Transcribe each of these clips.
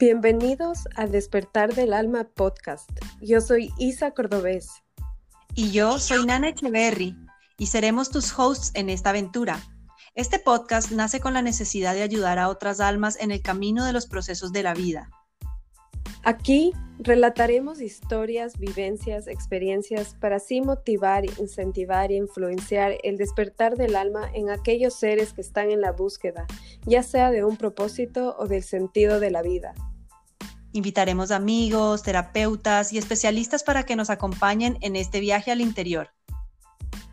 Bienvenidos a Despertar del Alma podcast. Yo soy Isa Cordobés. Y yo soy Nana Echeverry y seremos tus hosts en esta aventura. Este podcast nace con la necesidad de ayudar a otras almas en el camino de los procesos de la vida. Aquí relataremos historias, vivencias, experiencias para así motivar, incentivar e influenciar el despertar del alma en aquellos seres que están en la búsqueda, ya sea de un propósito o del sentido de la vida. Invitaremos amigos, terapeutas y especialistas para que nos acompañen en este viaje al interior.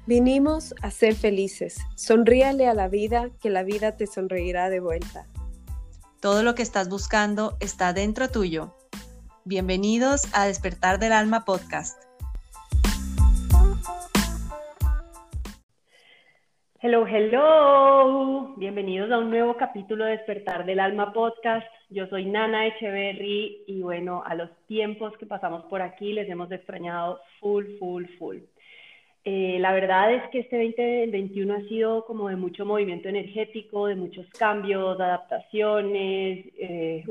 Vinimos a ser felices. Sonríale a la vida, que la vida te sonreirá de vuelta. Todo lo que estás buscando está dentro tuyo. Bienvenidos a Despertar del Alma Podcast. Hello, hello. Bienvenidos a un nuevo capítulo de Despertar del Alma Podcast. Yo soy Nana Echeverry y bueno, a los tiempos que pasamos por aquí les hemos extrañado full, full, full. Eh, la verdad es que este 2021 ha sido como de mucho movimiento energético, de muchos cambios, adaptaciones. Eh,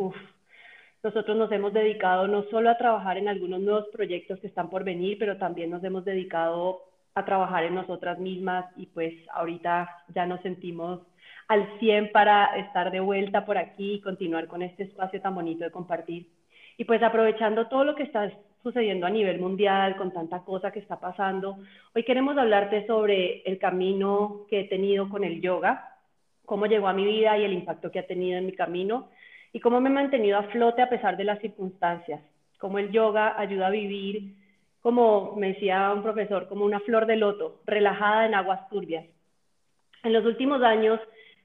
nosotros nos hemos dedicado no solo a trabajar en algunos nuevos proyectos que están por venir, pero también nos hemos dedicado a trabajar en nosotras mismas y pues ahorita ya nos sentimos al 100 para estar de vuelta por aquí y continuar con este espacio tan bonito de compartir. Y pues aprovechando todo lo que está sucediendo a nivel mundial, con tanta cosa que está pasando, hoy queremos hablarte sobre el camino que he tenido con el yoga, cómo llegó a mi vida y el impacto que ha tenido en mi camino y cómo me he mantenido a flote a pesar de las circunstancias, cómo el yoga ayuda a vivir, como me decía un profesor, como una flor de loto, relajada en aguas turbias. En los últimos años,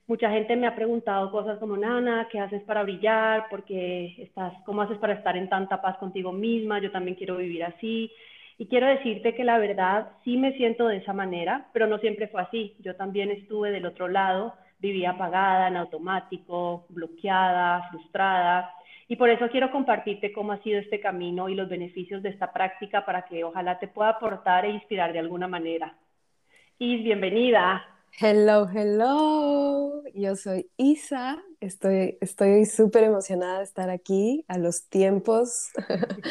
mucha gente me ha preguntado cosas como, Nana, ¿qué haces para brillar? Porque estás, ¿Cómo haces para estar en tanta paz contigo misma? Yo también quiero vivir así. Y quiero decirte que la verdad sí me siento de esa manera, pero no siempre fue así. Yo también estuve del otro lado vivía apagada, en automático, bloqueada, frustrada. Y por eso quiero compartirte cómo ha sido este camino y los beneficios de esta práctica para que ojalá te pueda aportar e inspirar de alguna manera. Is, bienvenida. Hello, hello. Yo soy Isa. Estoy estoy súper emocionada de estar aquí a los tiempos.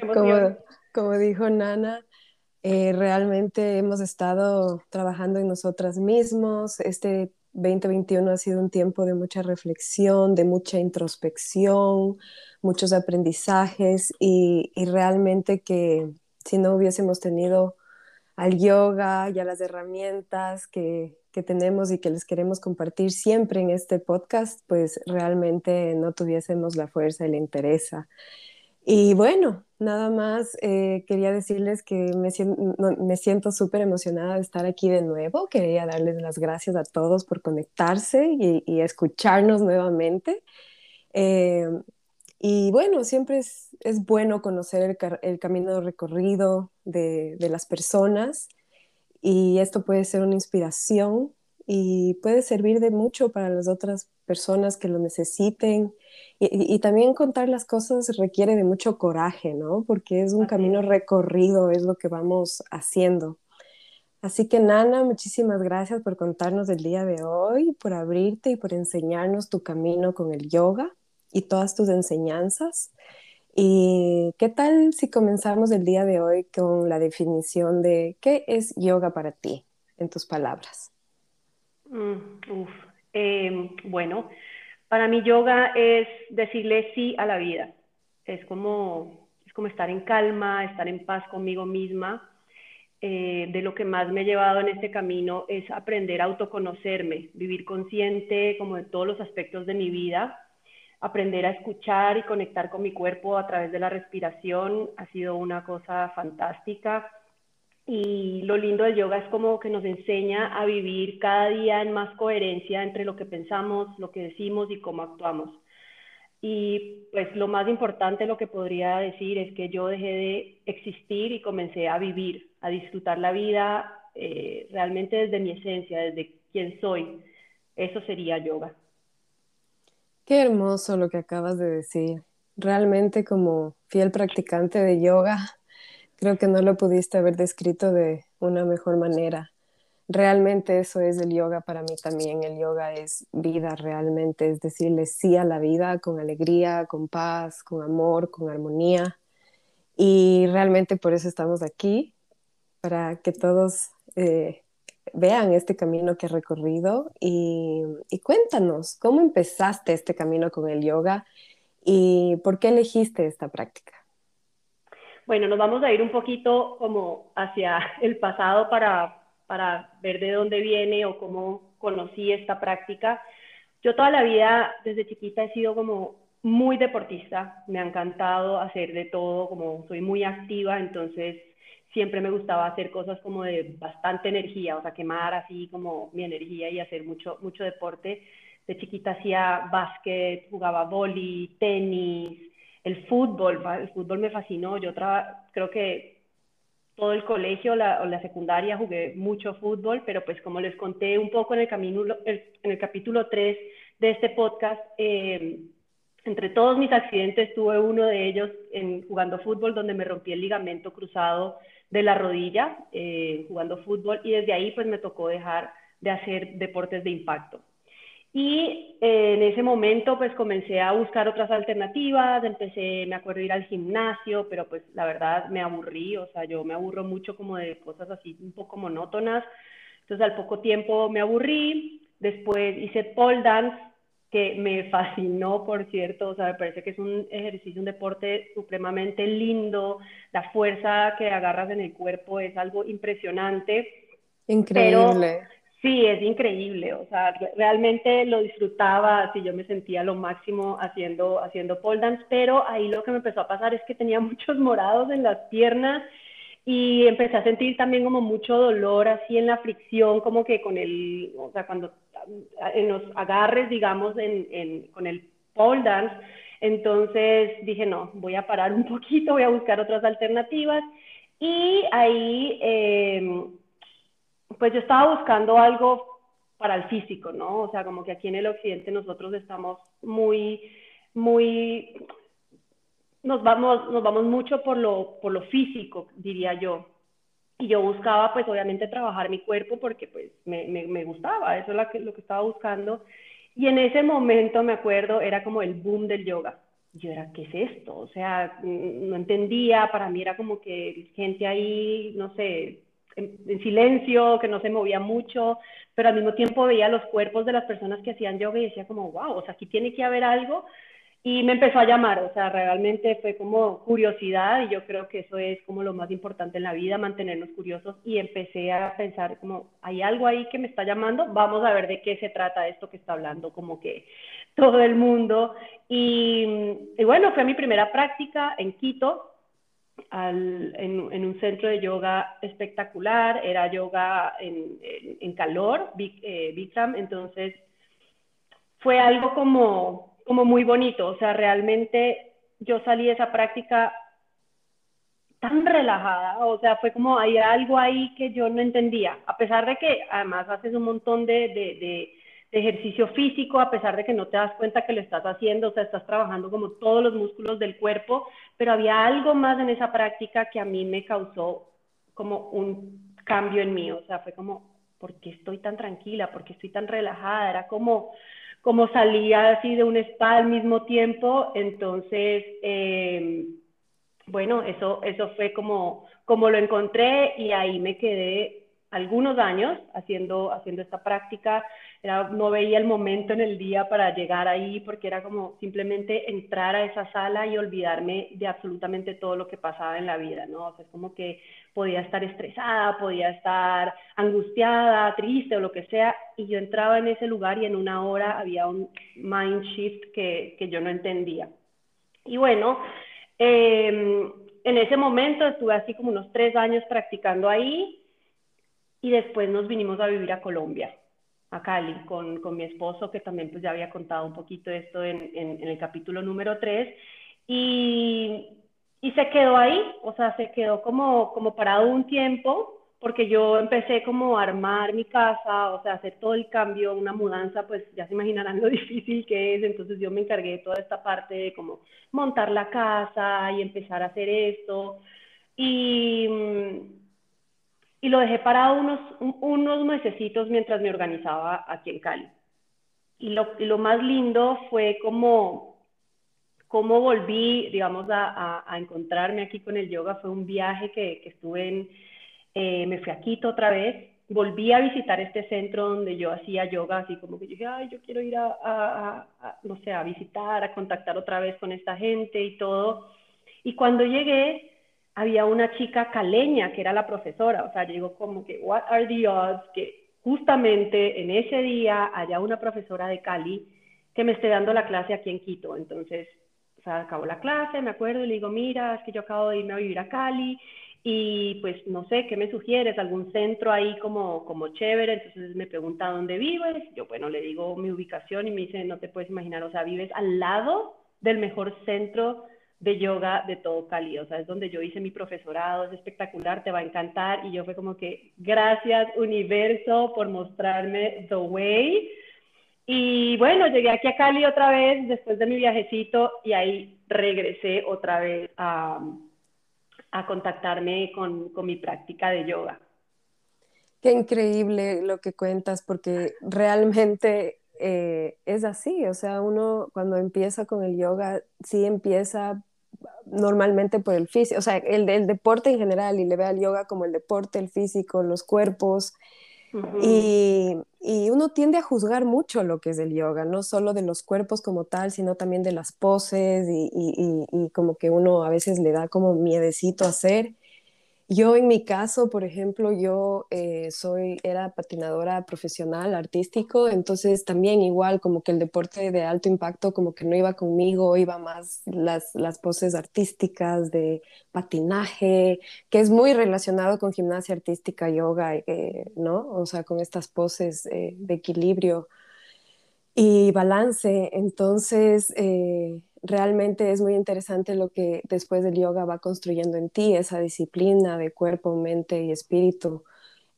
como, como dijo Nana, eh, realmente hemos estado trabajando en nosotras mismos. Este 2021 ha sido un tiempo de mucha reflexión, de mucha introspección, muchos aprendizajes y, realmente que si no hubiésemos tenido al yoga y a las herramientas que, que, tenemos y que les queremos compartir siempre en este podcast, pues realmente no tuviésemos la fuerza y la interés. Y bueno, nada más eh, quería decirles que me, siento súper emocionada de estar aquí de nuevo. Quería darles las gracias a todos por conectarse y, escucharnos nuevamente. Eh, y bueno, siempre es, bueno conocer el, camino recorrido de, de las personas y esto puede ser una inspiración y puede servir de mucho para las otras personas que lo necesiten. Y, también contar las cosas requiere de mucho coraje, ¿no? Porque es un camino recorrido, es lo que vamos haciendo. Así que Nana, muchísimas gracias por contarnos el día de hoy, por abrirte y por enseñarnos tu camino con el yoga y todas tus enseñanzas. ¿Y qué tal si comenzamos el día de hoy con la definición de qué es yoga para ti, en tus palabras? Mm, em, bueno, para mí yoga es decirle sí a la vida. Es como, es como estar en calma, estar en paz conmigo misma. Eh, de lo que más me he llevado en este camino es aprender a autoconocerme, vivir consciente como de todos los aspectos de mi vida, aprender a escuchar y conectar con mi cuerpo a través de la respiración ha sido una cosa fantástica. Y lo lindo del yoga es como que nos enseña a vivir cada día en más coherencia entre lo que pensamos, lo que decimos y cómo actuamos. Y pues lo más importante, lo que podría decir es que yo dejé de existir y comencé a vivir, a disfrutar la vida eh, realmente desde mi esencia, desde quién soy. Eso sería yoga. Qué hermoso lo que acabas de decir. Realmente como fiel practicante de yoga, Creo que no lo pudiste haber descrito de una mejor manera. realmente eso es el yoga para mí también. El yoga es vida realmente, es decirle sí a la vida con alegría, con paz, con amor, con armonía. Y realmente por eso estamos aquí, para que todos eh, vean este camino que he recorrido y, y, cuéntanos, ¿cómo empezaste este camino con el yoga y por qué elegiste esta práctica? Bueno, nos vamos a ir un poquito como hacia el pasado para, para ver de dónde viene o cómo conocí esta práctica. Yo toda la vida, desde chiquita, he sido como muy deportista, me ha encantado hacer de todo, como soy muy activa, entonces siempre me gustaba hacer cosas como de bastante energía, o sea, quemar así como mi energía y hacer mucho, mucho deporte. De chiquita hacía básquet, jugaba vóley, tenis, el fútbol, el fútbol me fascinó. Yo creo que todo el colegio la, o la secundaria jugué mucho fútbol, pero pues como les conté un poco en el, camino, en el capítulo 3 de este podcast, eh, entre todos mis accidentes tuve uno de ellos en, jugando fútbol donde me rompí el ligamento cruzado de la rodilla eh, jugando fútbol y desde ahí pues me tocó dejar de hacer deportes de impacto. Y eh, en ese momento pues comencé a buscar otras alternativas, empecé, me acuerdo, ir al gimnasio, pero pues la verdad me aburrí, o sea, yo me aburro mucho como de cosas así un poco monótonas, entonces al poco tiempo me aburrí, después hice pole dance, que me fascinó, por cierto, o sea, me parece que es un ejercicio, un deporte supremamente lindo, la fuerza que agarras en el cuerpo es algo impresionante. Increíble. sí, es increíble, o sea, realmente lo disfrutaba, así yo me sentía lo máximo haciendo, haciendo pole dance, pero ahí lo que me empezó a pasar es que tenía muchos morados en las piernas y empecé a sentir también como mucho dolor así en la fricción, como que con el, o sea, cuando en los agarres, digamos, en, con el pole dance. Entonces dije, no, voy a parar un poquito, voy a buscar otras alternativas. Y ahí, em, pues yo estaba buscando algo para el físico, ¿no? O sea, como que aquí en el occidente nosotros estamos muy, muy, nos vamos, nos vamos mucho por lo, por lo físico, diría yo. Y yo buscaba, pues obviamente, trabajar mi cuerpo porque pues me, me, gustaba, eso es lo que, lo que estaba buscando. Y en ese momento, me acuerdo, era como el boom del yoga. Yo era, ¿qué es esto? O sea, no entendía, para mí era como que gente ahí, no sé, en, en, silencio, que no se movía mucho, pero al mismo tiempo veía los cuerpos de las personas que hacían yoga y decía como, wow, o sea, aquí tiene que haber algo y me empezó a llamar, o sea, realmente fue como curiosidad y yo creo que eso es como lo más importante en la vida, mantenernos curiosos y empecé a pensar como, hay algo ahí que me está llamando, vamos a ver de qué se trata esto que está hablando como que todo el mundo. Y, bueno, fue mi primera práctica en Quito, en, un centro de yoga espectacular, era yoga en, en, calor, eh, Bikram, entonces fue algo como como muy bonito, o sea, realmente yo salí de esa práctica tan relajada, o sea, fue como hay algo ahí que yo no entendía, a pesar de que además haces un montón de, de, ejercicio físico, a pesar de que no te das cuenta que lo estás haciendo, o sea, estás trabajando como todos los músculos del cuerpo, pero había algo más en esa práctica que a mí me causó como un cambio en mí, o sea, fue como, ¿por qué estoy tan tranquila? ¿Por qué estoy tan relajada? Era como, como salía así de un spa al mismo tiempo, entonces, eh, bueno, eso, eso fue como, como lo encontré y ahí me quedé algunos años haciendo, haciendo esta práctica. no veía el momento en el día para llegar ahí porque era como simplemente entrar a esa sala y olvidarme de absolutamente todo lo que pasaba en la vida, ¿no? O sea, es como que podía estar estresada, podía estar angustiada, triste o lo que sea, y yo entraba en ese lugar y en una hora había un mind shift que, que yo no entendía. Y bueno, em, en ese momento estuve así como unos tres años practicando ahí y después nos vinimos a vivir a Colombia, a Cali, con, con mi esposo, que también pues ya había contado un poquito esto en, en, en el capítulo número 3. Y, y se quedó ahí, o sea, se quedó como, como parado un tiempo, porque yo empecé como a armar mi casa, o sea, hacer todo el cambio, una mudanza, pues ya se imaginarán lo difícil que es, entonces yo me encargué de toda esta parte de como montar la casa y empezar a hacer esto. Y, y lo dejé parado unos, unos mesecitos mientras me organizaba aquí en Cali. Y lo, lo más lindo fue como, como volví, digamos, a, a, encontrarme aquí con el yoga. Fue un viaje que, que estuve en, eh, me fui a Quito otra vez, volví a visitar este centro donde yo hacía yoga, así como que yo dije, ay, yo quiero ir a, a, a, no sé, a visitar, a contactar otra vez con esta gente y todo. Y cuando llegué, había una chica caleña que era la profesora, o sea, llegó como que, what are the odds que justamente en ese día haya una profesora de Cali que me esté dando la clase aquí en Quito. Entonces, o sea, acabó la clase, me acuerdo, y le digo, mira, es que yo acabo de irme a vivir a Cali y pues no sé, ¿qué me sugieres? ¿Algún centro ahí como, como chévere? Entonces me pregunta dónde vives. Yo, bueno, le digo mi ubicación y me dice, no te puedes imaginar, o sea, vives al lado del mejor centro de yoga de todo Cali, o sea, es donde yo hice mi profesorado, es espectacular, te va a encantar, y yo fue como que, gracias universo por mostrarme the way, y bueno, llegué aquí a Cali otra vez después de mi viajecito, y ahí regresé otra vez a, a contactarme con, con mi práctica de yoga. Qué increíble lo que cuentas, porque realmente eh, es así, o sea, uno cuando empieza con el yoga, sí empieza normalmente por el físico, o sea, el, el, deporte en general y le ve al yoga como el deporte, el físico, los cuerpos. Y, y, uno tiende a juzgar mucho lo que es el yoga, no solo de los cuerpos como tal, sino también de las poses y, y, y como que uno a veces le da como miedecito hacer. Yo en mi caso, por ejemplo, yo eh, soy, era patinadora profesional, artístico, entonces también igual como que el deporte de alto impacto como que no iba conmigo, iba más las, las poses artísticas de patinaje, que es muy relacionado con gimnasia artística, yoga, eh, ¿no? O sea, con estas poses eh, de equilibrio y balance. Entonces, realmente es muy interesante lo que después del yoga va construyendo en ti, esa disciplina de cuerpo, mente y espíritu.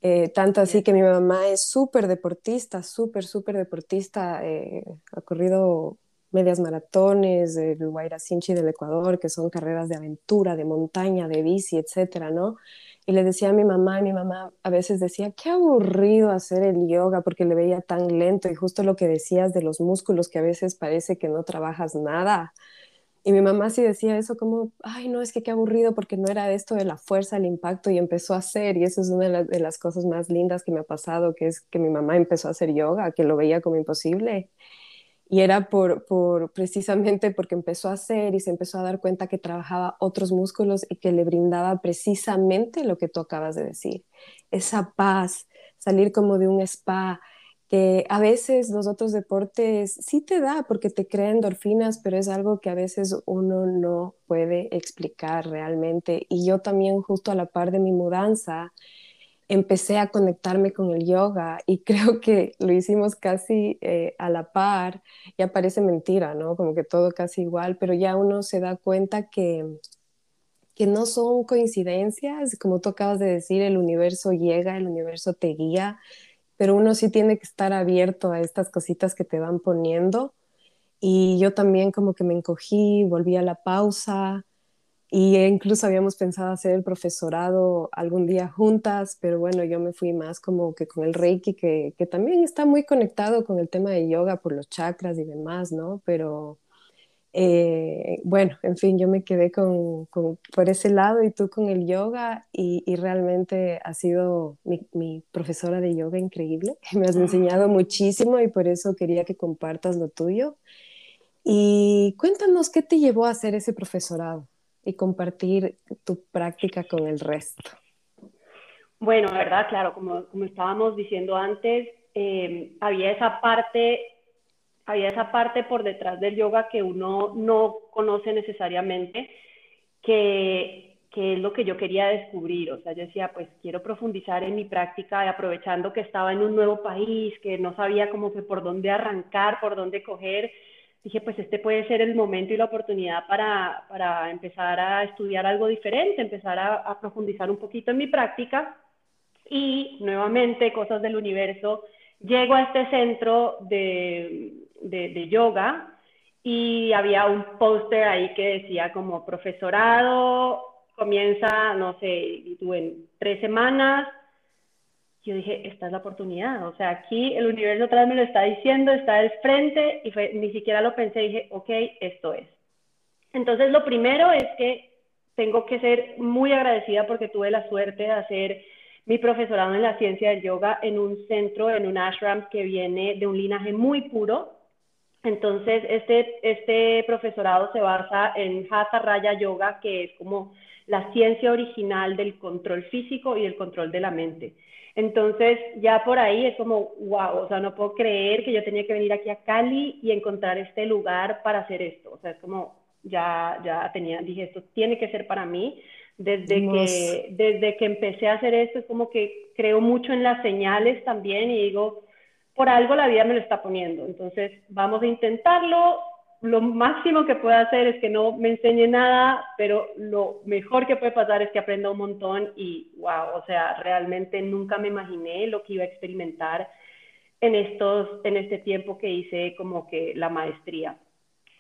Eh, tanto así que mi mamá es súper deportista, súper, súper deportista. Eh, ha corrido medias maratones del Huayra Sinchi del Ecuador, que son carreras de aventura, de montaña, de bici, etcétera, ¿no? Y le decía a mi mamá, y mi mamá a veces decía, qué aburrido hacer el yoga porque le veía tan lento y justo lo que decías de los músculos que a veces parece que no trabajas nada. Y mi mamá sí decía eso como, ay, no, es que qué aburrido porque no era esto de la fuerza, el impacto y empezó a hacer. Y eso es una de de las cosas más lindas que me ha pasado, que es que mi mamá empezó a hacer yoga, que lo veía como imposible. Y era por, por, precisamente porque empezó a hacer y se empezó a dar cuenta que trabajaba otros músculos y que le brindaba precisamente lo que tú acabas de decir, esa paz, salir como de un spa, que a veces los otros deportes sí te da porque te crea endorfinas, pero es algo que a veces uno no puede explicar realmente. Y yo también justo a la par de mi mudanza, empecé a conectarme con el yoga y creo que lo hicimos casi eh, a la par, ya parece mentira, ¿no? Como que todo casi igual, pero ya uno se da cuenta que, que no son coincidencias, como tú acabas de decir, el universo llega, el universo te guía, pero uno sí tiene que estar abierto a estas cositas que te van poniendo. Y yo también como que me encogí, volví a la pausa, y incluso habíamos pensado hacer el profesorado algún día juntas, pero bueno, yo me fui más como que con el Reiki, que, que también está muy conectado con el tema de yoga por los chakras y demás, ¿no? Pero eh, bueno, en fin, yo me quedé con, con, por ese lado y tú con el yoga y, y realmente has sido mi, mi, profesora de yoga increíble. Me has enseñado muchísimo y por eso quería que compartas lo tuyo. Y cuéntanos qué te llevó a hacer ese profesorado y compartir tu práctica con el resto. Bueno, verdad, claro, como, como estábamos diciendo antes, eh, había esa parte, había esa parte por detrás del yoga que uno no conoce necesariamente, que, que es lo que yo quería descubrir. O sea, yo decía, pues quiero profundizar en mi práctica, aprovechando que estaba en un nuevo país, que no sabía como que por dónde arrancar, por dónde coger dije, pues este puede ser el momento y la oportunidad para, para empezar a estudiar algo diferente, empezar a, profundizar un poquito en mi práctica. Y nuevamente, cosas del universo, llego a este centro de, de, yoga y había un póster ahí que decía como profesorado, comienza, no sé, en tres semanas, yo dije, esta es la oportunidad, o sea, aquí el universo atrás me lo está diciendo, está al frente y ni siquiera lo pensé, dije, ok, esto es. Entonces, lo primero es que tengo que ser muy agradecida porque tuve la suerte de hacer mi profesorado en la ciencia del yoga en un centro, en un ashram que viene de un linaje muy puro. Entonces, este, este profesorado se basa en Hatha Raya Yoga, que es como la ciencia original del control físico y el control de la mente. Entonces, ya por ahí es como, wow, o sea, no puedo creer que yo tenía que venir aquí a Cali y encontrar este lugar para hacer esto. O sea, es como, ya, ya tenía, dije, esto tiene que ser para mí. Desde que, desde que empecé a hacer esto, es como que creo mucho en las señales también y digo, por algo la vida me lo está poniendo. Entonces, vamos a intentarlo. Lo máximo que puedo hacer es que no me enseñe nada, pero lo mejor que puede pasar es que aprenda un montón y, wow, o sea, realmente nunca me imaginé lo que iba a experimentar en, estos, en este tiempo que hice como que la maestría.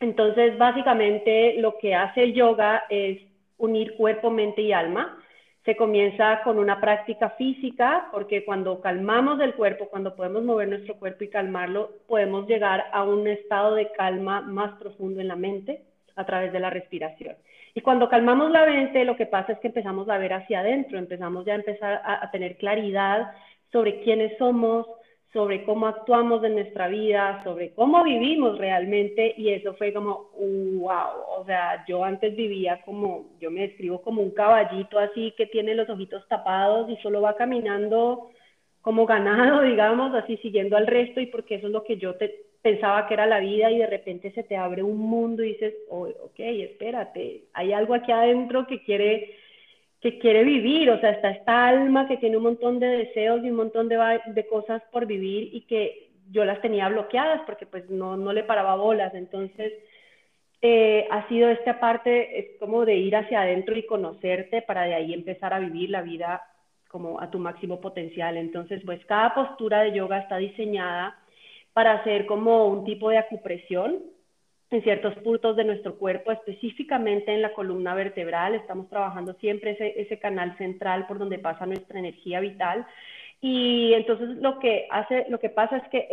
Entonces, básicamente lo que hace el yoga es unir cuerpo, mente y alma. Se comienza con una práctica física, porque cuando calmamos el cuerpo, cuando podemos mover nuestro cuerpo y calmarlo, podemos llegar a un estado de calma más profundo en la mente a través de la respiración. Y cuando calmamos la mente, lo que pasa es que empezamos a ver hacia adentro, empezamos ya a empezar a, a tener claridad sobre quiénes somos, sobre cómo actuamos en nuestra vida, sobre cómo vivimos realmente y eso fue como, wow, o sea, yo antes vivía como, yo me describo como un caballito así que tiene los ojitos tapados y solo va caminando como ganado, digamos, así siguiendo al resto y porque eso es lo que yo te, pensaba que era la vida y de repente se te abre un mundo y dices, oh, ok, espérate, hay algo aquí adentro que quiere que quiere vivir, o sea, está esta alma que tiene un montón de deseos y un montón de, de cosas por vivir y que yo las tenía bloqueadas porque pues no, no le paraba bolas. Entonces, eh, ha sido esta parte, es como de ir hacia adentro y conocerte para de ahí empezar a vivir la vida como a tu máximo potencial. Entonces, pues cada postura de yoga está diseñada para hacer como un tipo de acupresión en ciertos puntos de nuestro cuerpo, específicamente en la columna vertebral. Estamos trabajando siempre ese, canal central por donde pasa nuestra energía vital. Y entonces lo que, hace, lo que pasa es que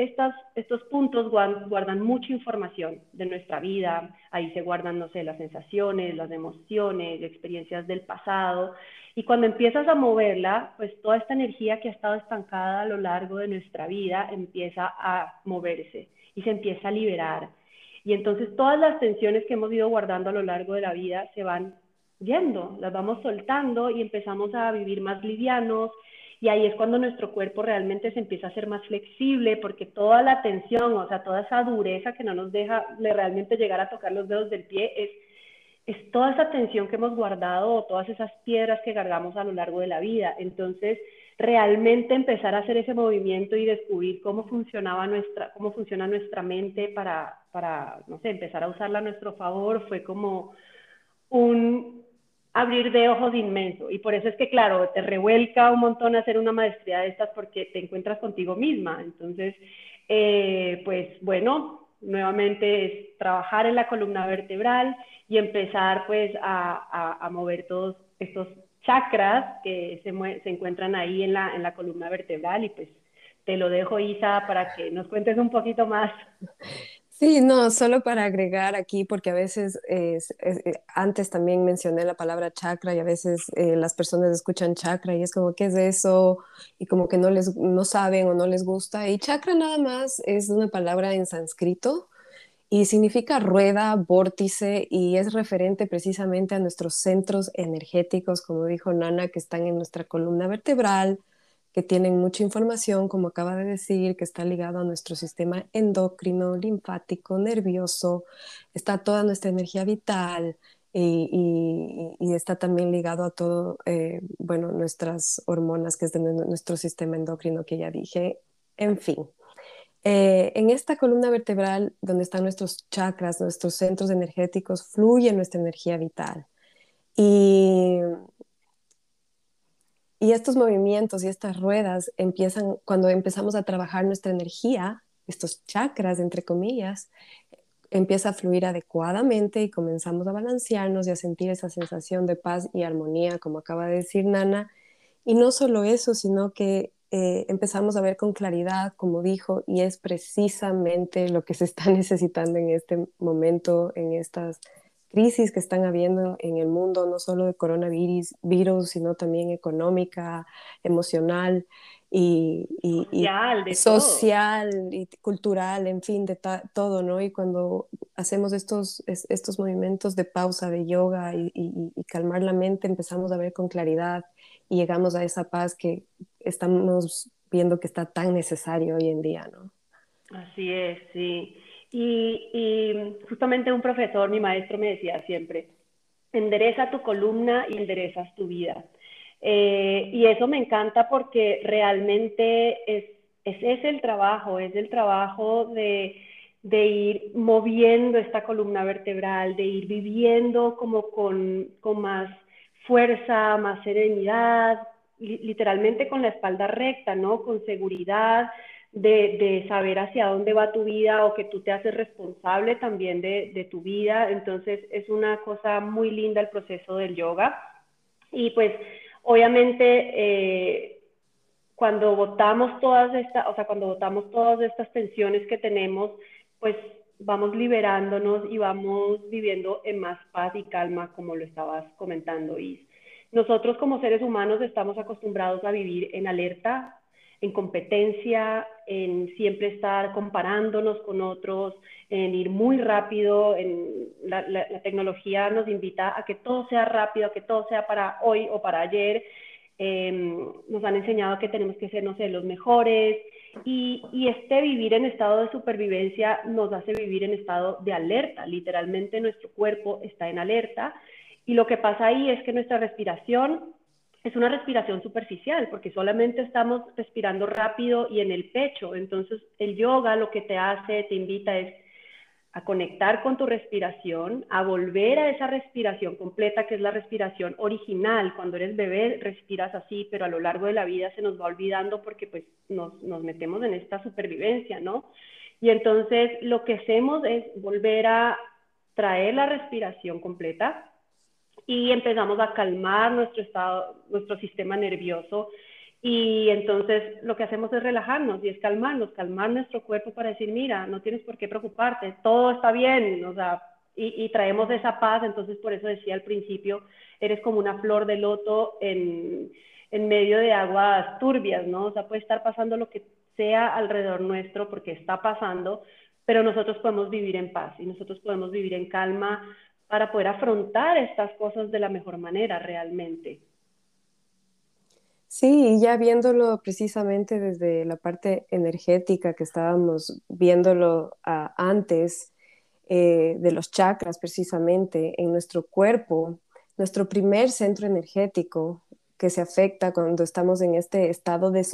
estos puntos guardan, mucha información de nuestra vida, ahí se guardan, no sé, las sensaciones, las emociones, experiencias del pasado, y cuando empiezas a moverla, pues toda esta energía que ha estado estancada a lo largo de nuestra vida empieza a moverse y se empieza a liberar y entonces todas las tensiones que hemos ido guardando a lo largo de la vida se van yendo, las vamos soltando y empezamos a vivir más livianos. Y ahí es cuando nuestro cuerpo realmente se empieza a ser más flexible, porque toda la tensión, o sea, toda esa dureza que no nos deja realmente llegar a tocar los dedos del pie, es, es toda esa tensión que hemos guardado o todas esas piedras que cargamos a lo largo de la vida. Entonces, realmente empezar a hacer ese movimiento y descubrir cómo funcionaba nuestra, cómo funciona nuestra mente para, para, no sé, empezar a usarla a nuestro favor, fue como un abrir de ojos inmenso. Y por eso es que, claro, te revuelca un montón hacer una maestría de estas porque te encuentras contigo misma. Entonces, eh, pues bueno, nuevamente es trabajar en la columna vertebral y empezar pues a, a mover todos estos chakras que se, se encuentran ahí en la, en la columna vertebral y pues te lo dejo, Isa, para que nos cuentes un poquito más. Sí, no, solo para agregar aquí, porque a veces, eh, antes también mencioné la palabra chakra y a veces eh, las personas escuchan chakra y es como, ¿qué es eso? Y como que no les, no saben o no les gusta. Y chakra nada más es una palabra en sánscrito y significa rueda, vórtice y es referente precisamente a nuestros centros energéticos, como dijo Nana, que están en nuestra columna vertebral, que tienen mucha información, como acaba de decir, que está ligado a nuestro sistema endocrino, linfático, nervioso, está toda nuestra energía vital y, está también ligado a todo, eh, bueno, nuestras hormonas, que es de nuestro sistema endocrino que ya dije, en fin. Eh, en esta columna vertebral, donde están nuestros chakras, nuestros centros energéticos, fluye nuestra energía vital. Y, y estos movimientos y estas ruedas empiezan cuando empezamos a trabajar nuestra energía, estos chakras, entre comillas, empieza a fluir adecuadamente y comenzamos a balancearnos y a sentir esa sensación de paz y armonía, como acaba de decir Nana. Y no solo eso, sino que eh, empezamos a ver con claridad, como dijo, y es precisamente lo que se está necesitando en este momento, en estas crisis que están habiendo en el mundo, no solo de coronavirus, virus, sino también económica, emocional y, social, y cultural, en fin, de todo, ¿no? Y cuando hacemos estos, estos movimientos de pausa, de yoga y, y calmar la mente, empezamos a ver con claridad y llegamos a esa paz que estamos viendo que está tan necesario hoy en día, ¿no? Así es, sí. Y, justamente un profesor, mi maestro, me decía siempre, endereza tu columna y enderezas tu vida. Eh, y eso me encanta porque realmente es, es, el trabajo, es el trabajo de, de, ir moviendo esta columna vertebral, de ir viviendo como con, con más fuerza, más serenidad, literalmente con la espalda recta, ¿no? Con seguridad, de, saber hacia dónde va tu vida o que tú te haces responsable también de, tu vida. Entonces es una cosa muy linda el proceso del yoga. Y pues obviamente eh, cuando votamos todas estas, o sea, cuando votamos todas estas tensiones que tenemos, pues vamos liberándonos y vamos viviendo en más paz y calma, como lo estabas comentando, Is. Nosotros como seres humanos estamos acostumbrados a vivir en alerta, en competencia, en siempre estar comparándonos con otros, en ir muy rápido. En la, tecnología nos invita a que todo sea rápido, a que todo sea para hoy o para ayer. Em, nos han enseñado que tenemos que ser, no sé, los mejores. Y, y este vivir en estado de supervivencia nos hace vivir en estado de alerta. Literalmente nuestro cuerpo está en alerta. Y lo que pasa ahí es que nuestra respiración es una respiración superficial, porque solamente estamos respirando rápido y en el pecho. Entonces, el yoga lo que te hace, te invita es a conectar con tu respiración, a volver a esa respiración completa, que es la respiración original. Cuando eres bebé respiras así, pero a lo largo de la vida se nos va olvidando porque pues nos, nos metemos en esta supervivencia, ¿no? Y entonces lo que hacemos es volver a traer la respiración completa, y empezamos a calmar nuestro estado, nuestro sistema nervioso. Y entonces lo que hacemos es relajarnos y es calmarnos, calmar nuestro cuerpo para decir, mira, no tienes por qué preocuparte, todo está bien, o sea, y, traemos esa paz. Entonces por eso decía al principio, eres como una flor de loto en, en medio de aguas turbias, ¿no? O sea, puede estar pasando lo que sea alrededor nuestro porque está pasando, pero nosotros podemos vivir en paz y nosotros podemos vivir en calma, para poder afrontar estas cosas de la mejor manera realmente. Sí, y ya viéndolo precisamente desde la parte energética que estábamos viéndolo ah, antes eh, de los chakras precisamente en nuestro cuerpo, nuestro primer centro energético que se afecta cuando estamos en este estado de,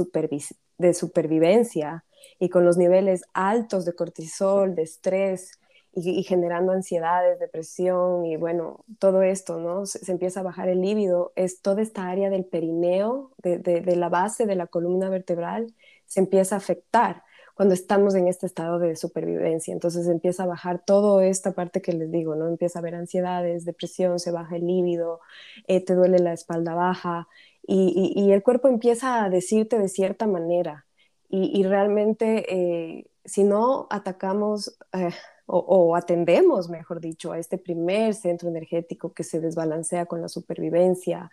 de supervivencia y con los niveles altos de cortisol, de estrés, y, generando ansiedades, depresión y bueno, todo esto, ¿no? Se, empieza a bajar el líbido, es toda esta área del perineo, de, de, la base de la columna vertebral, se empieza a afectar cuando estamos en este estado de supervivencia. Entonces empieza a bajar toda esta parte que les digo, ¿no? Empieza a haber ansiedades, depresión, se baja el líbido, eh, te duele la espalda baja y, y, el cuerpo empieza a decirte de cierta manera. Y, realmente, eh, si no atacamos... Eh, o, atendemos, mejor dicho, a este primer centro energético que se desbalancea con la supervivencia.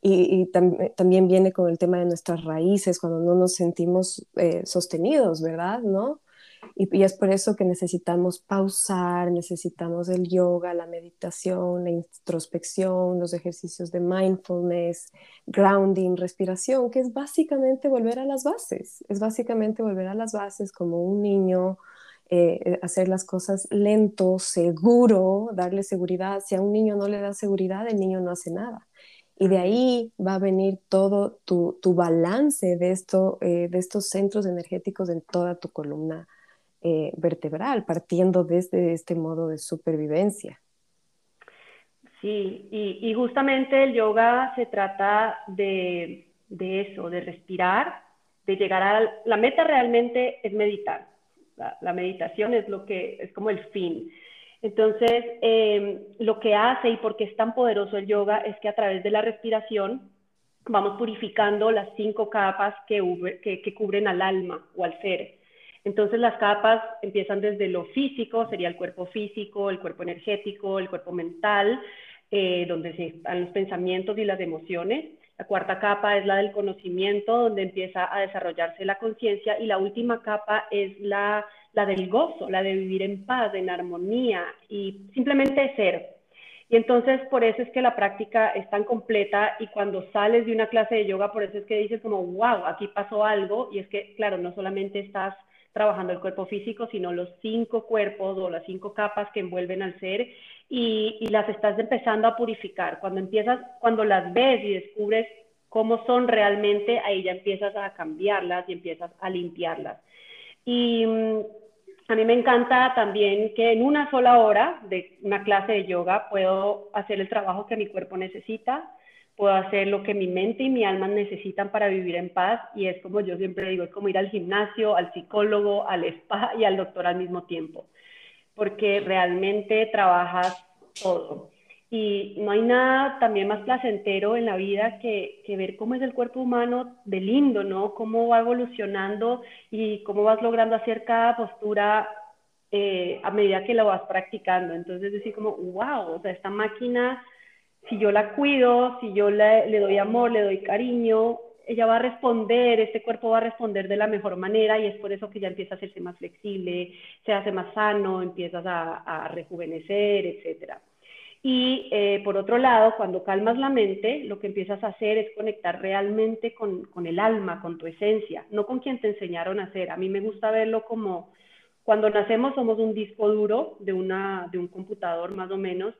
Y, también viene con el tema de nuestras raíces, cuando no nos sentimos eh, sostenidos, ¿verdad? ¿No? Y, y, es por eso que necesitamos pausar, necesitamos el yoga, la meditación, la introspección, los ejercicios de mindfulness, grounding, respiración, que es básicamente volver a las bases, es básicamente volver a las bases como un niño eh, hacer las cosas lento, seguro, darle seguridad. Si a un niño no le da seguridad, el niño no hace nada. Y de ahí va a venir todo tu, tu balance de, esto, eh, de estos centros energéticos en toda tu columna eh, vertebral, partiendo desde este modo de supervivencia. Sí, y, y justamente el yoga se trata de, de, eso, de respirar, de llegar a... La meta realmente es meditar la, meditación es lo que es como el fin. Entonces, em, lo que hace y por qué es tan poderoso el yoga es que a través de la respiración vamos purificando las cinco capas que, que, cubren al alma o al ser. Entonces las capas empiezan desde lo físico, sería el cuerpo físico, el cuerpo energético, el cuerpo mental, eh, donde están los pensamientos y las emociones. La cuarta capa es la del conocimiento, donde empieza a desarrollarse la conciencia. Y la última capa es la, la del gozo, la de vivir en paz, en armonía y simplemente ser. Y entonces por eso es que la práctica es tan completa y cuando sales de una clase de yoga, por eso es que dices como, wow, aquí pasó algo. Y es que, claro, no solamente estás trabajando el cuerpo físico, sino los cinco cuerpos o las cinco capas que envuelven al ser y, las estás empezando a purificar. Cuando empiezas, cuando las ves y descubres cómo son realmente, ahí ya empiezas a cambiarlas y empiezas a limpiarlas. Y mm, a mí me encanta también que en una sola hora de una clase de yoga puedo hacer el trabajo que mi cuerpo necesita, puedo hacer lo que mi mente y mi alma necesitan para vivir en paz y es como yo siempre digo, es como ir al gimnasio, al psicólogo, al spa y al doctor al mismo tiempo, porque realmente trabajas todo. Y no hay nada también más placentero en la vida que, ver cómo es el cuerpo humano de lindo, ¿no? Cómo va evolucionando y cómo vas logrando hacer cada postura eh, a medida que lo vas practicando. Entonces, decir como, wow, o sea, esta máquina, si yo la cuido, si yo le doy amor, le doy cariño, ella va a responder, este cuerpo va a responder de la mejor manera y es por eso que ya empieza a hacerse más flexible, se hace más sano, empiezas a, rejuvenecer, etcétera. Y eh, por otro lado, cuando calmas la mente, lo que empiezas a hacer es conectar realmente con, con, el alma, con tu esencia, no con quien te enseñaron a hacer. A mí me gusta verlo como cuando nacemos somos un disco duro de, una, de un computador más o menos,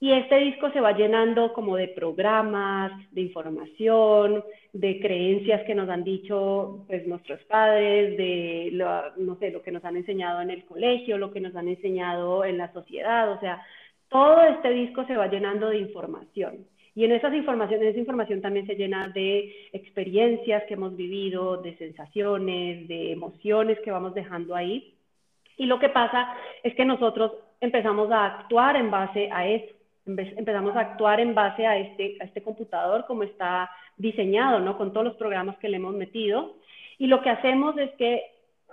y este disco se va llenando como de programas, de información, de creencias que nos han dicho pues, nuestros padres, de lo, no sé, lo que nos han enseñado en el colegio, lo que nos han enseñado en la sociedad, o sea, todo este disco se va llenando de información. Y en esas informaciones, esa información también se llena de experiencias que hemos vivido, de sensaciones, de emociones que vamos dejando ahí. Y lo que pasa es que nosotros empezamos a actuar en base a eso. Empezamos a actuar en base a este, a este computador como está diseñado, ¿no? Con todos los programas que le hemos metido. Y lo que hacemos es que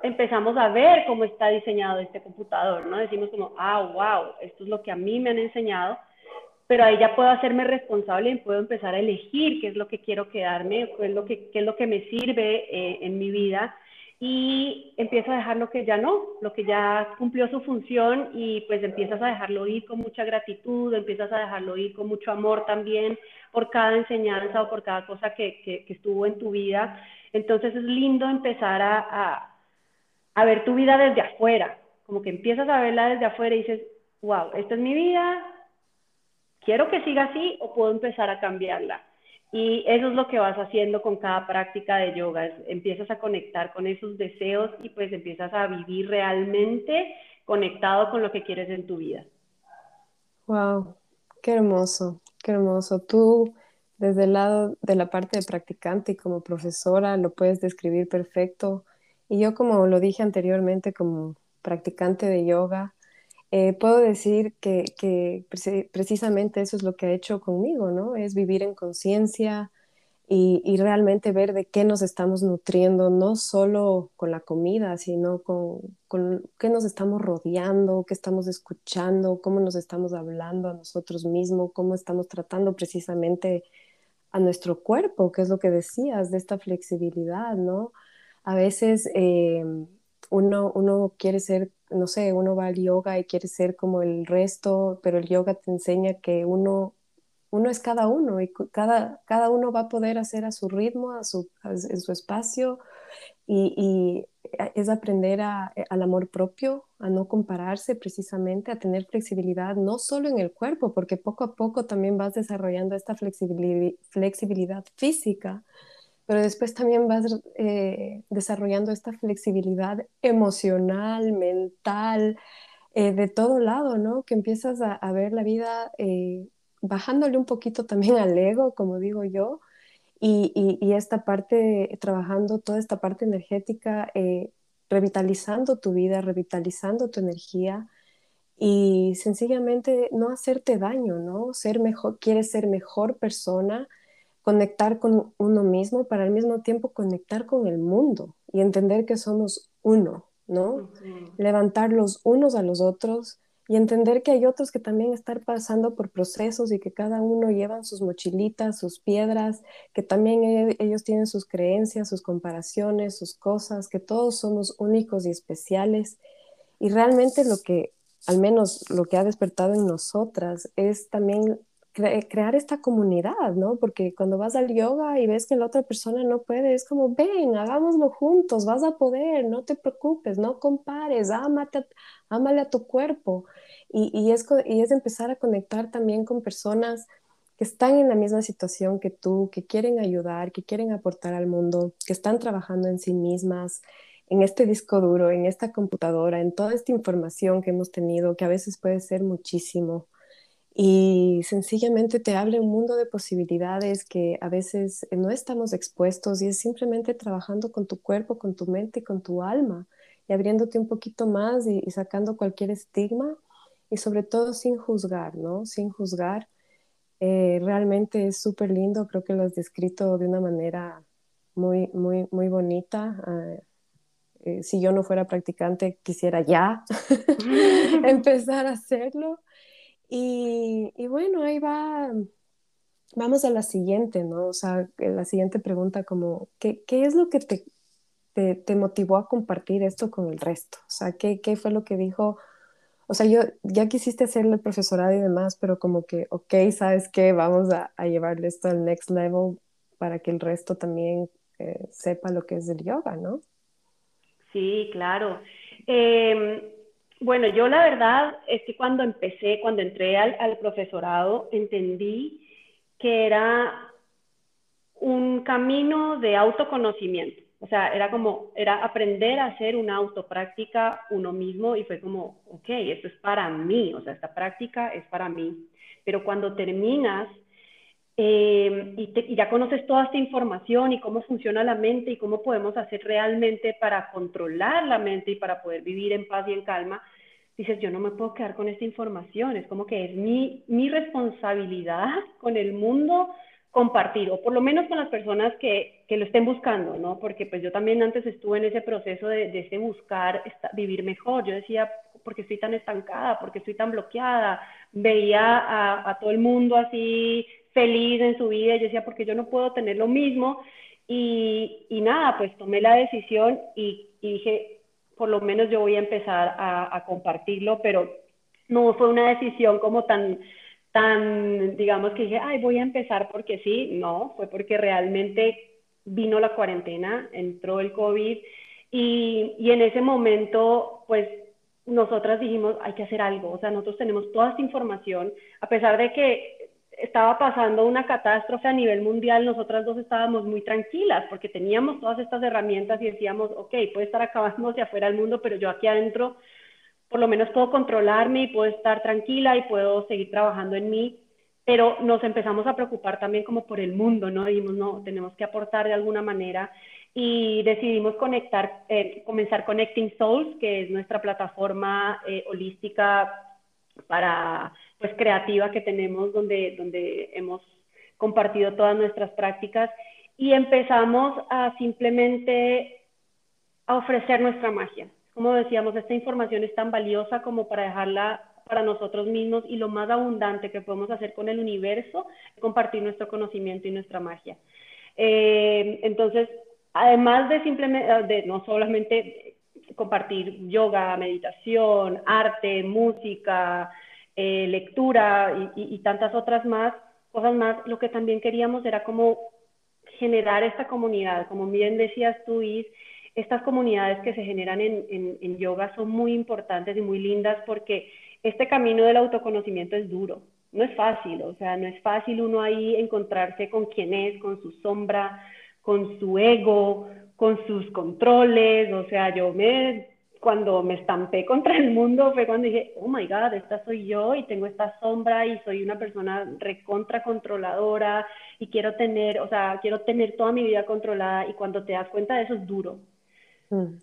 empezamos a ver cómo está diseñado este computador, ¿no? Decimos como, ah, wow, esto es lo que a mí me han enseñado, pero ahí ya puedo hacerme responsable y puedo empezar a elegir qué es lo que quiero quedarme, qué es lo que, qué es lo que me sirve eh, en mi vida y empiezo a dejar lo que ya no, lo que ya cumplió su función y pues empiezas a dejarlo ir con mucha gratitud, empiezas a dejarlo ir con mucho amor también por cada enseñanza o por cada cosa que, que, estuvo en tu vida. Entonces es lindo empezar a a ver tu vida desde afuera, como que empiezas a verla desde afuera y dices, wow, esta es mi vida, quiero que siga así o puedo empezar a cambiarla. Y eso es lo que vas haciendo con cada práctica de yoga, empiezas a conectar con esos deseos y pues empiezas a vivir realmente conectado con lo que quieres en tu vida. Wow, qué hermoso, qué hermoso. Tú desde el lado de la parte de practicante y como profesora lo puedes describir perfecto y yo, como lo dije anteriormente, como practicante de yoga, eh, puedo decir que, que precisamente eso es lo que ha hecho conmigo, ¿no? Es vivir en conciencia y, y, realmente ver de qué nos estamos nutriendo, no solo con la comida, sino con, con qué nos estamos rodeando, qué estamos escuchando, cómo nos estamos hablando a nosotros mismos, cómo estamos tratando precisamente a nuestro cuerpo, que es lo que decías, de esta flexibilidad, ¿no? a veces eh, uno, uno quiere ser, no sé, uno va al yoga y quiere ser como el resto, pero el yoga te enseña que uno, uno es cada uno y cada, cada uno va a poder hacer a su ritmo, a su, en su espacio y, es aprender al amor propio, a no compararse precisamente, a tener flexibilidad, no solo en el cuerpo, porque poco a poco también vas desarrollando esta flexibilidad física, pero después también vas eh, desarrollando esta flexibilidad emocional, mental, eh, de todo lado, ¿no? Que empiezas a, ver la vida eh, bajándole un poquito también al ego, como digo yo, y, esta parte, trabajando toda esta parte energética, revitalizando tu vida, revitalizando tu energía y sencillamente no hacerte daño, ¿no? Ser mejor, quieres ser mejor persona, conectar con uno mismo para al mismo tiempo conectar con el mundo y entender que somos uno, ¿no? Levantar los unos a los otros y entender que hay otros que también están pasando por procesos y que cada uno llevan sus mochilitas, sus piedras, que también e, ellos tienen sus creencias, sus comparaciones, sus cosas, que todos somos únicos y especiales. Y realmente lo que, al menos lo que ha despertado en nosotras, es también crear esta comunidad, ¿no? Porque cuando vas al yoga y ves que la otra persona no puede, es como, ven, hagámoslo juntos, vas a poder, no te preocupes, no compares, ámate, ámale a tu cuerpo. Y, y, es, y es empezar a conectar también con personas que están en la misma situación que tú, que quieren ayudar, que quieren aportar al mundo, que están trabajando en sí mismas, en este disco duro, en esta computadora, en toda esta información que hemos tenido, que a veces puede ser muchísimo y sencillamente te abre un mundo de posibilidades que a veces no estamos expuestos y es simplemente trabajando con tu cuerpo, con tu mente y con tu alma y abriéndote un poquito más y, sacando cualquier estigma y sobre todo sin juzgar, ¿no? Sin juzgar. Eh, realmente es súper lindo, creo que lo has descrito de una manera muy, muy, muy bonita. Ah, eh, si yo no fuera practicante, quisiera ya empezar a hacerlo. Y, bueno, ahí va, vamos a la siguiente, ¿no? O sea, la siguiente pregunta como, ¿qué, qué es lo que te, te, motivó a compartir esto con el resto? O sea, ¿qué, qué fue lo que dijo? O sea, yo ya quisiste hacerle profesorado y demás, pero como que, ok, ¿sabes qué? Vamos a, a llevarle esto al next level para que el resto también eh, sepa lo que es el yoga, ¿no? Sí, claro. Eh, bueno, yo la verdad es que cuando empecé, cuando entré al, profesorado, entendí que era un camino de autoconocimiento. O sea, era como, era aprender a hacer una autopráctica uno mismo y fue como, ok, esto es para mí, o sea, esta práctica es para mí. Pero cuando terminas eh, y, ya conoces toda esta información y cómo funciona la mente y cómo podemos hacer realmente para controlar la mente y para poder vivir en paz y en calma, dices, yo no me puedo quedar con esta información, es como que es mi, mi responsabilidad con el mundo compartir, o por lo menos con las personas que, que, lo estén buscando, ¿no? Porque pues yo también antes estuve en ese proceso de, de ese buscar vivir mejor. Yo decía, ¿por qué estoy tan estancada? ¿Por qué estoy tan bloqueada? Veía a, a todo el mundo así feliz en su vida. Yo decía, porque yo no puedo tener lo mismo. Y, y nada, pues tomé la decisión y, y dije, por lo menos yo voy a empezar a, compartirlo, pero no fue una decisión como tan, tan, digamos que dije, ay, voy a empezar porque sí, no, fue porque realmente vino la cuarentena, entró el COVID y, y en ese momento, pues nosotras dijimos, hay que hacer algo, o sea, nosotros tenemos toda esta información, a pesar de que estaba pasando una catástrofe a nivel mundial, nosotras dos estábamos muy tranquilas porque teníamos todas estas herramientas y decíamos, ok, puede estar acabándose afuera del mundo, pero yo aquí adentro por lo menos puedo controlarme y puedo estar tranquila y puedo seguir trabajando en mí, pero nos empezamos a preocupar también como por el mundo, ¿no? Dijimos, no, tenemos que aportar de alguna manera y decidimos conectar, eh, comenzar Connecting Souls, que es nuestra plataforma eh, holística para pues creativa que tenemos donde, donde hemos compartido todas nuestras prácticas y empezamos a simplemente a ofrecer nuestra magia. Como decíamos, esta información es tan valiosa como para dejarla para nosotros mismos y lo más abundante que podemos hacer con el universo es compartir nuestro conocimiento y nuestra magia. Eh, entonces, además de simplemente, de no solamente compartir yoga, meditación, arte, música, eh, lectura y, tantas otras más, cosas más, lo que también queríamos era como generar esta comunidad, como bien decías tú, estas comunidades que se generan en, en, yoga son muy importantes y muy lindas porque este camino del autoconocimiento es duro, no es fácil, o sea, no es fácil uno ahí encontrarse con quién es, con su sombra, con su ego, con sus controles, o sea, yo me cuando me estampé contra el mundo fue cuando dije, oh my God, esta soy yo y tengo esta sombra y soy una persona recontra controladora y quiero tener, o sea, quiero tener toda mi vida controlada y cuando te das cuenta de eso es duro. Mm.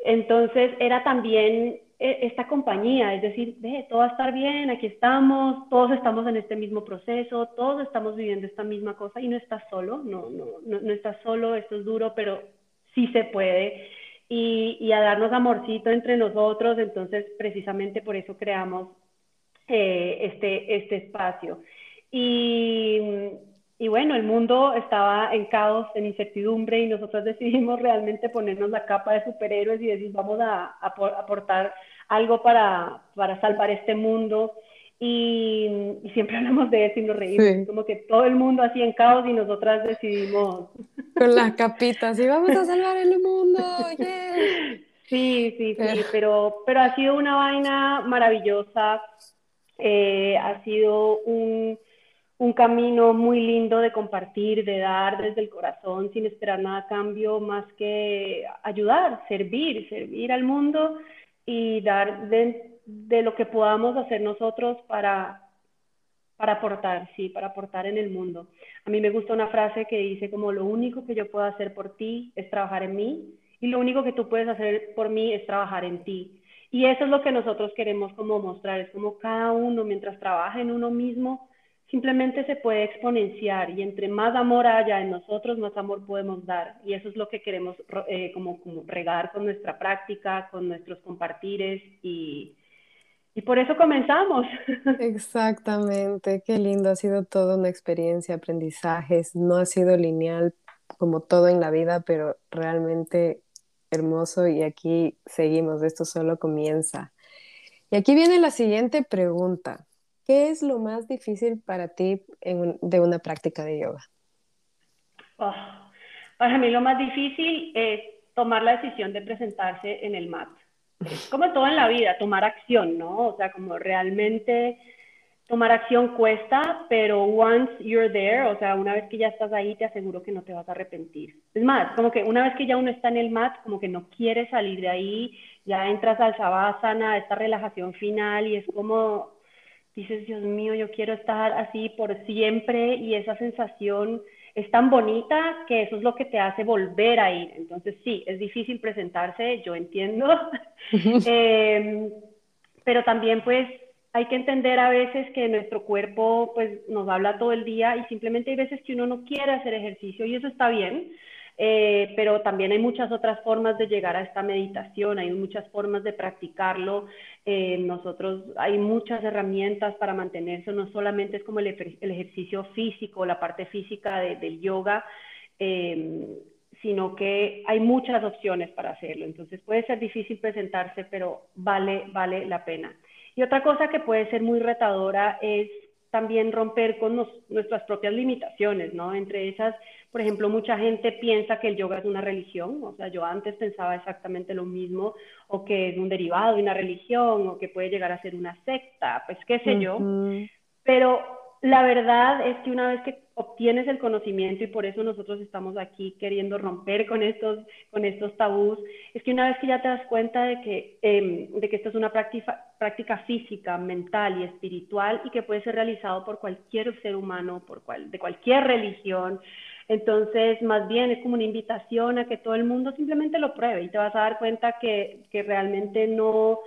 Entonces era también e, esta compañía, es decir, de, todo va a estar bien, aquí estamos, todos estamos en este mismo proceso, todos estamos viviendo esta misma cosa y no estás solo, no, no, no, no estás solo, esto es duro, pero sí se puede. Y, y, a darnos amorcito entre nosotros, entonces precisamente por eso creamos eh, este, este espacio. Y, y bueno, el mundo estaba en caos, en incertidumbre y nosotros decidimos realmente ponernos la capa de superhéroes y decir, vamos a, aportar algo para, para, salvar este mundo. Y, siempre hablamos de eso y nos reímos, como que todo el mundo así en caos y nosotras decidimos... Con las capitas y vamos a salvar el mundo. Sí, sí, sí, pero, pero ha sido una vaina maravillosa, eh, ha sido un un camino muy lindo de compartir, de dar desde el corazón sin esperar nada a cambio más que ayudar, servir, servir al mundo y dar de, lo que podamos hacer nosotros para, para aportar, sí, para aportar en el mundo. A mí me gusta una frase que dice como lo único que yo puedo hacer por ti es trabajar en mí y lo único que tú puedes hacer por mí es trabajar en ti. Y eso es lo que nosotros queremos como mostrar, es como cada uno mientras trabaja en uno mismo, simplemente se puede exponenciar y entre más amor haya en nosotros, más amor podemos dar. Y eso es lo que queremos eh, como, regar con nuestra práctica, con nuestros compartires y, y por eso comenzamos. Exactamente, qué lindo, ha sido toda una experiencia, aprendizajes, no ha sido lineal como todo en la vida, pero realmente hermoso y aquí seguimos, esto solo comienza. Y aquí viene la siguiente pregunta. ¿Qué es lo más difícil para ti de una práctica de yoga? Oh, para mí lo más difícil es tomar la decisión de presentarse en el mat. Como todo en la vida, tomar acción, ¿no? O sea, como realmente tomar acción cuesta, pero once you're there, o sea, una vez que ya estás ahí, te aseguro que no te vas a arrepentir. Es más, como que una vez que ya uno está en el mat, como que no quiere salir de ahí, ya entras al savasana, esta relajación final, y es como dices, Dios mío, yo quiero estar así por siempre y esa sensación es tan bonita que eso es lo que te hace volver a ir. Entonces sí, es difícil presentarse, yo entiendo, em, pero también pues hay que entender a veces que nuestro cuerpo pues nos habla todo el día y simplemente hay veces que uno no quiere hacer ejercicio y eso está bien. Eh, pero también hay muchas otras formas de llegar a esta meditación, hay muchas formas de practicarlo. Eh, nosotros hay muchas herramientas para mantenerse, no solamente es como el, ejercicio físico, la parte física del yoga, eh, sino que hay muchas opciones para hacerlo. Entonces puede ser difícil presentarse, pero vale, vale la pena. Y otra cosa que puede ser muy retadora es también romper con nuestras propias limitaciones, ¿no? Entre esas, por ejemplo, mucha gente piensa que el yoga es una religión, o sea, yo antes pensaba exactamente lo mismo, o que es un derivado de una religión, o que puede llegar a ser una secta, pues qué sé yo, pero la verdad es que una vez que obtienes el conocimiento y por eso nosotros estamos aquí queriendo romper con estos, con estos tabús, es que una vez que ya te das cuenta de que, em, de que esto es una práctica, práctica física, mental y espiritual y que puede ser realizado por cualquier ser humano, por cual, de cualquier religión, entonces más bien es como una invitación a que todo el mundo simplemente lo pruebe y te vas a dar cuenta que, que realmente no,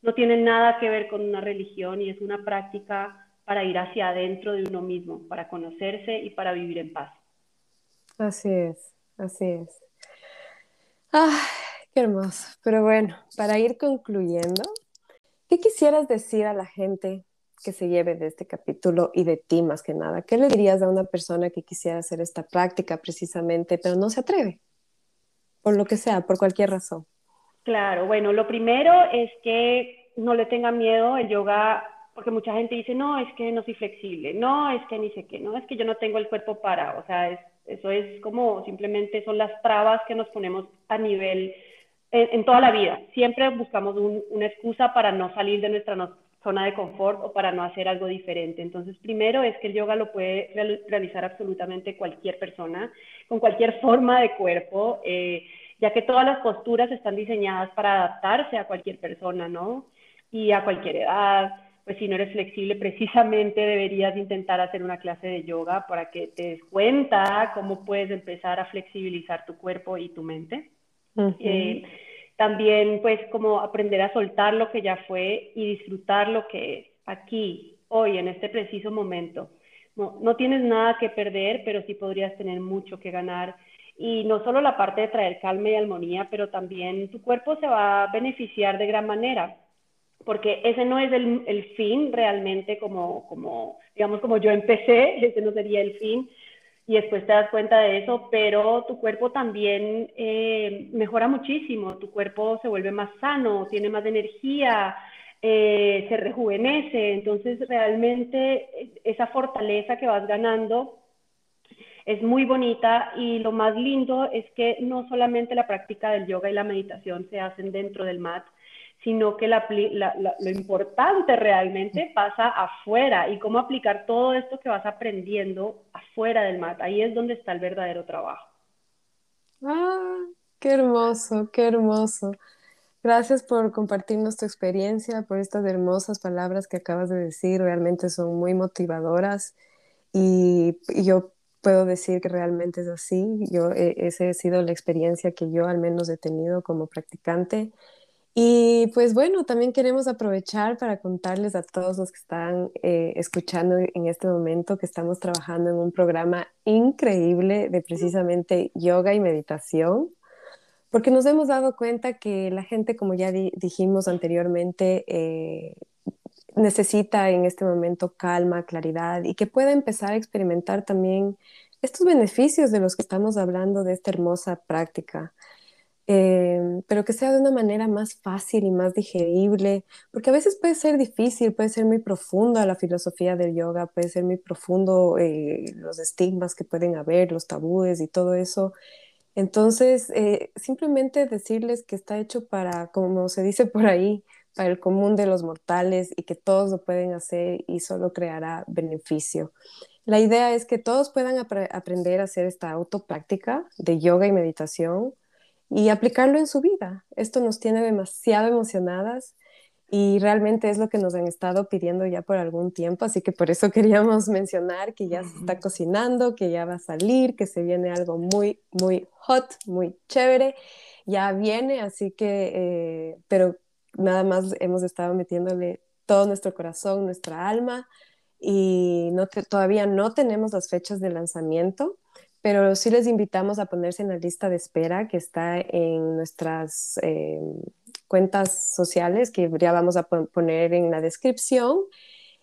no tiene nada que ver con una religión y es una práctica para ir hacia adentro de uno mismo, para conocerse y para vivir en paz. Así es, así es. ¡Ah, qué hermoso! Pero bueno, para ir concluyendo, ¿qué quisieras decir a la gente que se lleve de este capítulo y de ti más que nada? ¿Qué le dirías a una persona que quisiera hacer esta práctica precisamente, pero no se atreve? Por lo que sea, por cualquier razón. Claro, bueno, lo primero es que no le tenga miedo. El yoga porque mucha gente dice, no, es que no soy flexible, no, es que ni sé qué, no, es que yo no tengo el cuerpo para, o sea, eso es como simplemente son las trabas que nos ponemos a nivel, en, toda la vida. Siempre buscamos una excusa para no salir de nuestra zona de confort o para no hacer algo diferente. Entonces, primero es que el yoga lo puede realizar absolutamente cualquier persona, con cualquier forma de cuerpo, eh, ya que todas las posturas están diseñadas para adaptarse a cualquier persona, ¿no? Y a cualquier edad, pues si no eres flexible, precisamente deberías intentar hacer una clase de yoga para que te des cuenta cómo puedes empezar a flexibilizar tu cuerpo y tu mente. Eh, También pues como aprender a soltar lo que ya fue y disfrutar lo que es aquí, hoy, en este preciso momento. No, no tienes nada que perder, pero sí podrías tener mucho que ganar. Y no solo la parte de traer calma y armonía, pero también tu cuerpo se va a beneficiar de gran manera porque ese no es el, el, fin realmente como, como, digamos, como yo empecé, ese no sería el fin, y después te das cuenta de eso, pero tu cuerpo también eh, mejora muchísimo, tu cuerpo se vuelve más sano, tiene más energía, eh, se rejuvenece, entonces realmente esa fortaleza que vas ganando es muy bonita y lo más lindo es que no solamente la práctica del yoga y la meditación se hacen dentro del mat, sino que lo importante realmente pasa afuera y cómo aplicar todo esto que vas aprendiendo afuera del mat. Ahí es donde está el verdadero trabajo. Ah, qué hermoso, qué hermoso. Gracias por compartirnos tu experiencia, por estas hermosas palabras que acabas de decir. Realmente son muy motivadoras y, yo puedo decir que realmente es así. Yo, e, esa ha sido la experiencia que yo al menos he tenido como practicante y pues bueno, también queremos aprovechar para contarles a todos los que están eh, escuchando en este momento que estamos trabajando en un programa increíble de precisamente yoga y meditación, porque nos hemos dado cuenta que la gente, como ya dijimos anteriormente, eh, necesita en este momento calma, claridad y que pueda empezar a experimentar también estos beneficios de los que estamos hablando de esta hermosa práctica. Em, pero que sea de una manera más fácil y más digerible, porque a veces puede ser difícil, puede ser muy profunda la filosofía del yoga, puede ser muy profundo eh, los estigmas que pueden haber, los tabúes y todo eso. Entonces, eh, simplemente decirles que está hecho para, como se dice por ahí, para el común de los mortales y que todos lo pueden hacer y solo creará beneficio. La idea es que todos puedan aprender a hacer esta autopráctica de yoga y meditación y aplicarlo en su vida. Esto nos tiene demasiado emocionadas y realmente es lo que nos han estado pidiendo ya por algún tiempo, así que por eso queríamos mencionar que ya se está cocinando, que ya va a salir, que se viene algo muy, muy hot, muy chévere, ya viene, así que, eh, pero nada más hemos estado metiéndole todo nuestro corazón, nuestra alma y no todavía no tenemos las fechas de lanzamiento, pero sí les invitamos a ponerse en la lista de espera que está en nuestras eh, cuentas sociales, que ya vamos a poner en la descripción,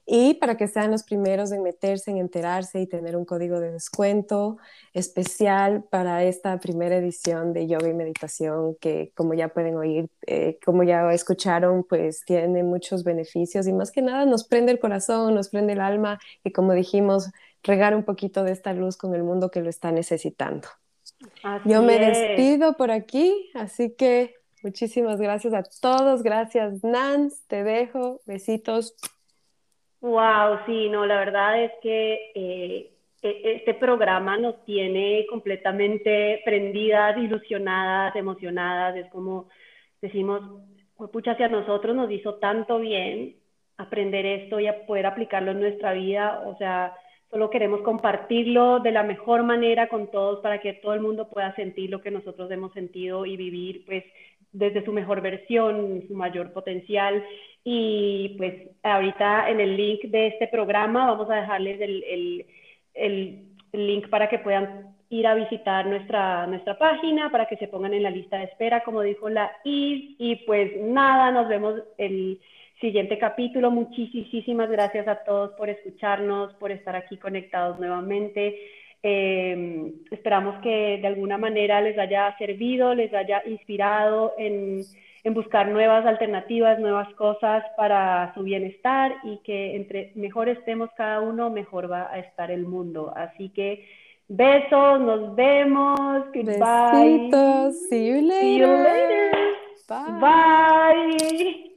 y para que sean los primeros en meterse, en enterarse y tener un código de descuento especial para esta primera edición de yoga y meditación, que como ya pueden oír, eh, como ya escucharon, pues tiene muchos beneficios y más que nada nos prende el corazón, nos prende el alma y como dijimos, regar un poquito de esta luz con el mundo que lo está necesitando. Yo me despido por aquí, así que muchísimas gracias a todos, gracias Nans, te dejo, besitos. Wow, sí, no, la verdad es que eh, e, este programa nos tiene completamente prendidas, ilusionadas, emocionadas, es como decimos, pucha, hacia nosotros nos hizo tanto bien aprender esto y a poder aplicarlo en nuestra vida, o sea, Solo queremos compartirlo de la mejor manera con todos para que todo el mundo pueda sentir lo que nosotros hemos sentido y vivir pues desde su mejor versión, su mayor potencial. Y pues ahorita en el link de este programa vamos a dejarles el, el, el, link para que puedan ir a visitar nuestra, nuestra página, para que se pongan en la lista de espera, como dijo la IS. Y pues nada, nos vemos el siguiente capítulo. Muchísimas gracias a todos por escucharnos, por estar aquí conectados nuevamente. Eh, esperamos que de alguna manera les haya servido, les haya inspirado en, en, buscar nuevas alternativas, nuevas cosas para su bienestar y que entre mejor estemos cada uno, mejor va a estar el mundo. Así que besos, nos vemos. Goodbye. Besitos. See you later. Bye.